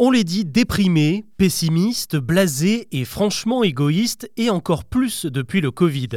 On les dit déprimés, pessimistes, blasés et franchement égoïstes, et encore plus depuis le Covid.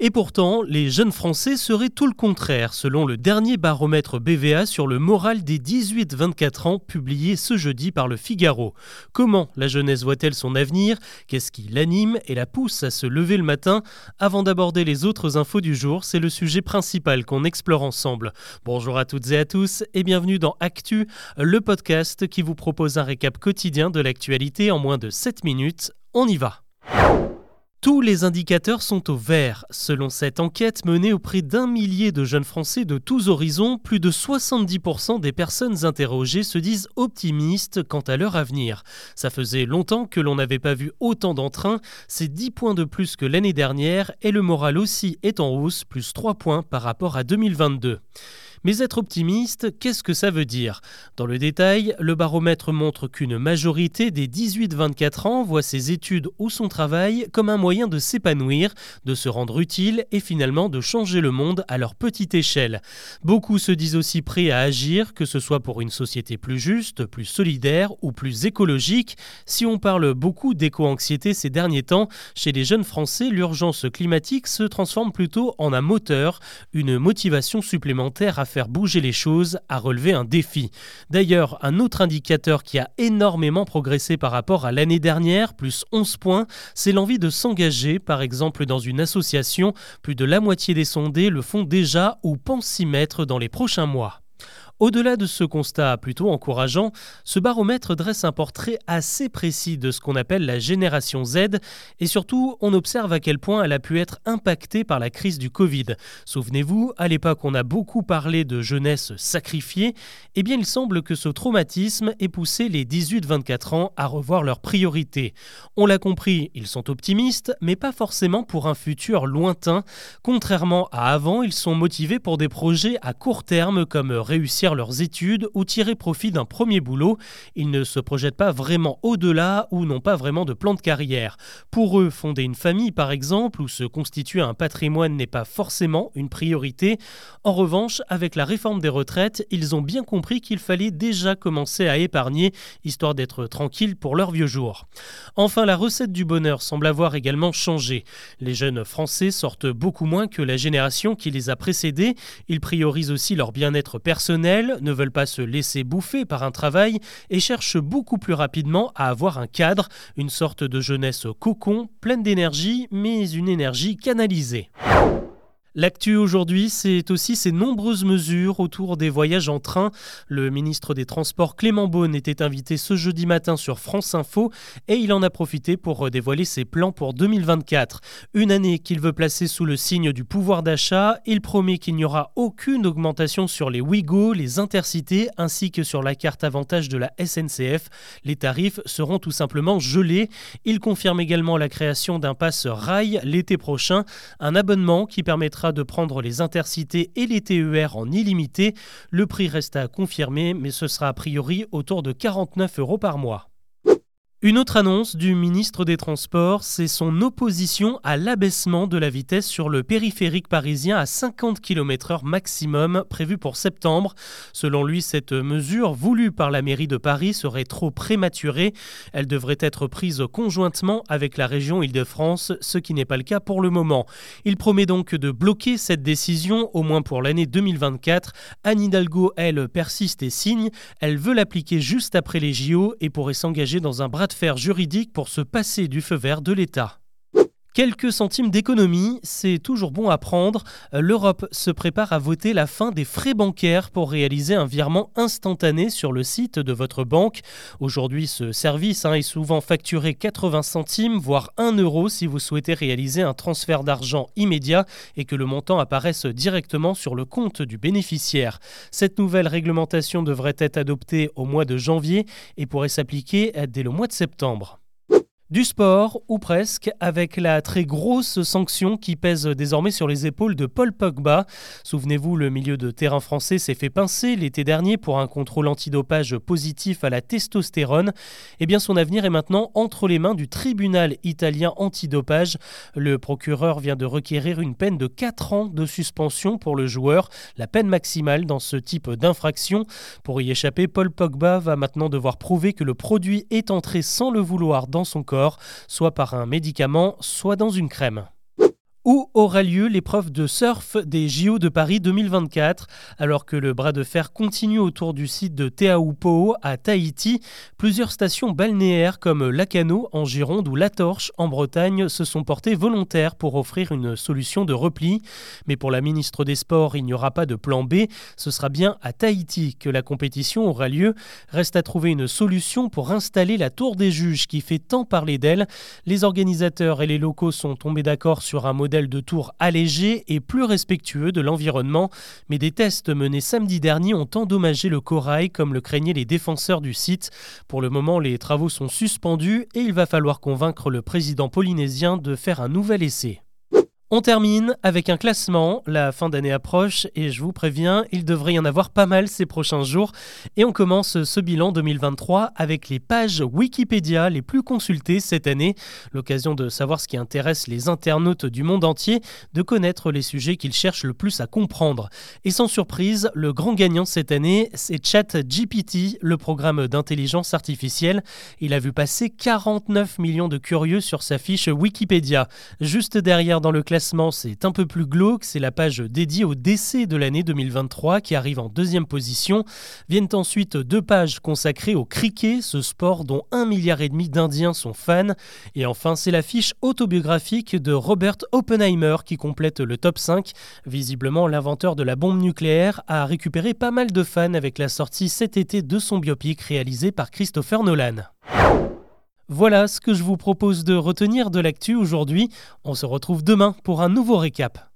Et pourtant, les jeunes Français seraient tout le contraire, selon le dernier baromètre BVA sur le moral des 18-24 ans publié ce jeudi par le Figaro. Comment la jeunesse voit-elle son avenir? Qu'est-ce qui l'anime? Et la pousse à se lever le matin? Avant d'aborder les autres infos du jour, c'est le sujet principal qu'on explore ensemble. Bonjour à toutes et à tous, et bienvenue dans Actu, le podcast qui vous propose un récap quotidien de l'actualité en moins de 7 minutes. On y va tous les indicateurs sont au vert. Selon cette enquête menée auprès d'un millier de jeunes Français de tous horizons, plus de 70% des personnes interrogées se disent optimistes quant à leur avenir. Ça faisait longtemps que l'on n'avait pas vu autant d'entrain, c'est 10 points de plus que l'année dernière et le moral aussi est en hausse, plus 3 points par rapport à 2022. Mais être optimiste, qu'est-ce que ça veut dire? Dans le détail, le baromètre montre qu'une majorité des 18-24 ans voit ses études ou son travail comme un moyen de s'épanouir, de se rendre utile et finalement de changer le monde à leur petite échelle. Beaucoup se disent aussi prêts à agir, que ce soit pour une société plus juste, plus solidaire ou plus écologique. Si on parle beaucoup d'éco-anxiété ces derniers temps, chez les jeunes Français, l'urgence climatique se transforme plutôt en un moteur, une motivation supplémentaire à faire bouger les choses, à relever un défi. D'ailleurs, un autre indicateur qui a énormément progressé par rapport à l'année dernière, plus 11 points, c'est l'envie de s'engager, par exemple dans une association. Plus de la moitié des sondés le font déjà ou pensent s'y mettre dans les prochains mois. Au-delà de ce constat plutôt encourageant, ce baromètre dresse un portrait assez précis de ce qu'on appelle la génération Z et surtout on observe à quel point elle a pu être impactée par la crise du Covid. Souvenez-vous, à l'époque on a beaucoup parlé de jeunesse sacrifiée, eh bien il semble que ce traumatisme ait poussé les 18-24 ans à revoir leurs priorités. On l'a compris, ils sont optimistes, mais pas forcément pour un futur lointain. Contrairement à avant, ils sont motivés pour des projets à court terme comme réussir leurs études ou tirer profit d'un premier boulot. Ils ne se projettent pas vraiment au-delà ou n'ont pas vraiment de plan de carrière. Pour eux, fonder une famille par exemple ou se constituer un patrimoine n'est pas forcément une priorité. En revanche, avec la réforme des retraites, ils ont bien compris qu'il fallait déjà commencer à épargner, histoire d'être tranquille pour leurs vieux jours. Enfin, la recette du bonheur semble avoir également changé. Les jeunes Français sortent beaucoup moins que la génération qui les a précédés. Ils priorisent aussi leur bien-être personnel ne veulent pas se laisser bouffer par un travail et cherchent beaucoup plus rapidement à avoir un cadre, une sorte de jeunesse cocon, pleine d'énergie, mais une énergie canalisée. L'actu aujourd'hui, c'est aussi ces nombreuses mesures autour des voyages en train. Le ministre des Transports Clément Beaune était invité ce jeudi matin sur France Info et il en a profité pour dévoiler ses plans pour 2024. Une année qu'il veut placer sous le signe du pouvoir d'achat. Il promet qu'il n'y aura aucune augmentation sur les Ouigo, les intercités ainsi que sur la carte avantage de la SNCF. Les tarifs seront tout simplement gelés. Il confirme également la création d'un pass rail l'été prochain, un abonnement qui permettra de prendre les intercités et les TER en illimité. Le prix reste à confirmer, mais ce sera a priori autour de 49 euros par mois. Une autre annonce du ministre des Transports, c'est son opposition à l'abaissement de la vitesse sur le périphérique parisien à 50 km/h maximum prévu pour septembre. Selon lui, cette mesure voulue par la mairie de Paris serait trop prématurée. Elle devrait être prise conjointement avec la région Île-de-France, ce qui n'est pas le cas pour le moment. Il promet donc de bloquer cette décision, au moins pour l'année 2024. Anne Hidalgo, elle, persiste et signe. Elle veut l'appliquer juste après les JO et pourrait s'engager dans un bras de fer juridique pour se passer du feu vert de l'État. Quelques centimes d'économie, c'est toujours bon à prendre. L'Europe se prépare à voter la fin des frais bancaires pour réaliser un virement instantané sur le site de votre banque. Aujourd'hui, ce service hein, est souvent facturé 80 centimes, voire 1 euro si vous souhaitez réaliser un transfert d'argent immédiat et que le montant apparaisse directement sur le compte du bénéficiaire. Cette nouvelle réglementation devrait être adoptée au mois de janvier et pourrait s'appliquer dès le mois de septembre. Du sport, ou presque, avec la très grosse sanction qui pèse désormais sur les épaules de Paul Pogba. Souvenez-vous, le milieu de terrain français s'est fait pincer l'été dernier pour un contrôle antidopage positif à la testostérone. Eh bien, son avenir est maintenant entre les mains du tribunal italien antidopage. Le procureur vient de requérir une peine de 4 ans de suspension pour le joueur, la peine maximale dans ce type d'infraction. Pour y échapper, Paul Pogba va maintenant devoir prouver que le produit est entré sans le vouloir dans son corps soit par un médicament, soit dans une crème. Où aura lieu l'épreuve de surf des JO de Paris 2024 Alors que le bras de fer continue autour du site de Teahupo'o à Tahiti, plusieurs stations balnéaires comme Lacano en Gironde ou La Torche en Bretagne se sont portées volontaires pour offrir une solution de repli. Mais pour la ministre des Sports, il n'y aura pas de plan B. Ce sera bien à Tahiti que la compétition aura lieu. Reste à trouver une solution pour installer la tour des juges qui fait tant parler d'elle. Les organisateurs et les locaux sont tombés d'accord sur un modèle de tour allégé et plus respectueux de l'environnement, mais des tests menés samedi dernier ont endommagé le corail comme le craignaient les défenseurs du site. Pour le moment, les travaux sont suspendus et il va falloir convaincre le président polynésien de faire un nouvel essai. On termine avec un classement. La fin d'année approche et je vous préviens, il devrait y en avoir pas mal ces prochains jours. Et on commence ce bilan 2023 avec les pages Wikipédia les plus consultées cette année. L'occasion de savoir ce qui intéresse les internautes du monde entier, de connaître les sujets qu'ils cherchent le plus à comprendre. Et sans surprise, le grand gagnant cette année, c'est ChatGPT, le programme d'intelligence artificielle. Il a vu passer 49 millions de curieux sur sa fiche Wikipédia. Juste derrière dans le c'est un peu plus glauque, c'est la page dédiée au décès de l'année 2023 qui arrive en deuxième position. Viennent ensuite deux pages consacrées au cricket, ce sport dont un milliard et demi d'Indiens sont fans. Et enfin, c'est la fiche autobiographique de Robert Oppenheimer qui complète le top 5. Visiblement, l'inventeur de la bombe nucléaire a récupéré pas mal de fans avec la sortie cet été de son biopic réalisé par Christopher Nolan. Voilà ce que je vous propose de retenir de l'actu aujourd'hui. On se retrouve demain pour un nouveau récap.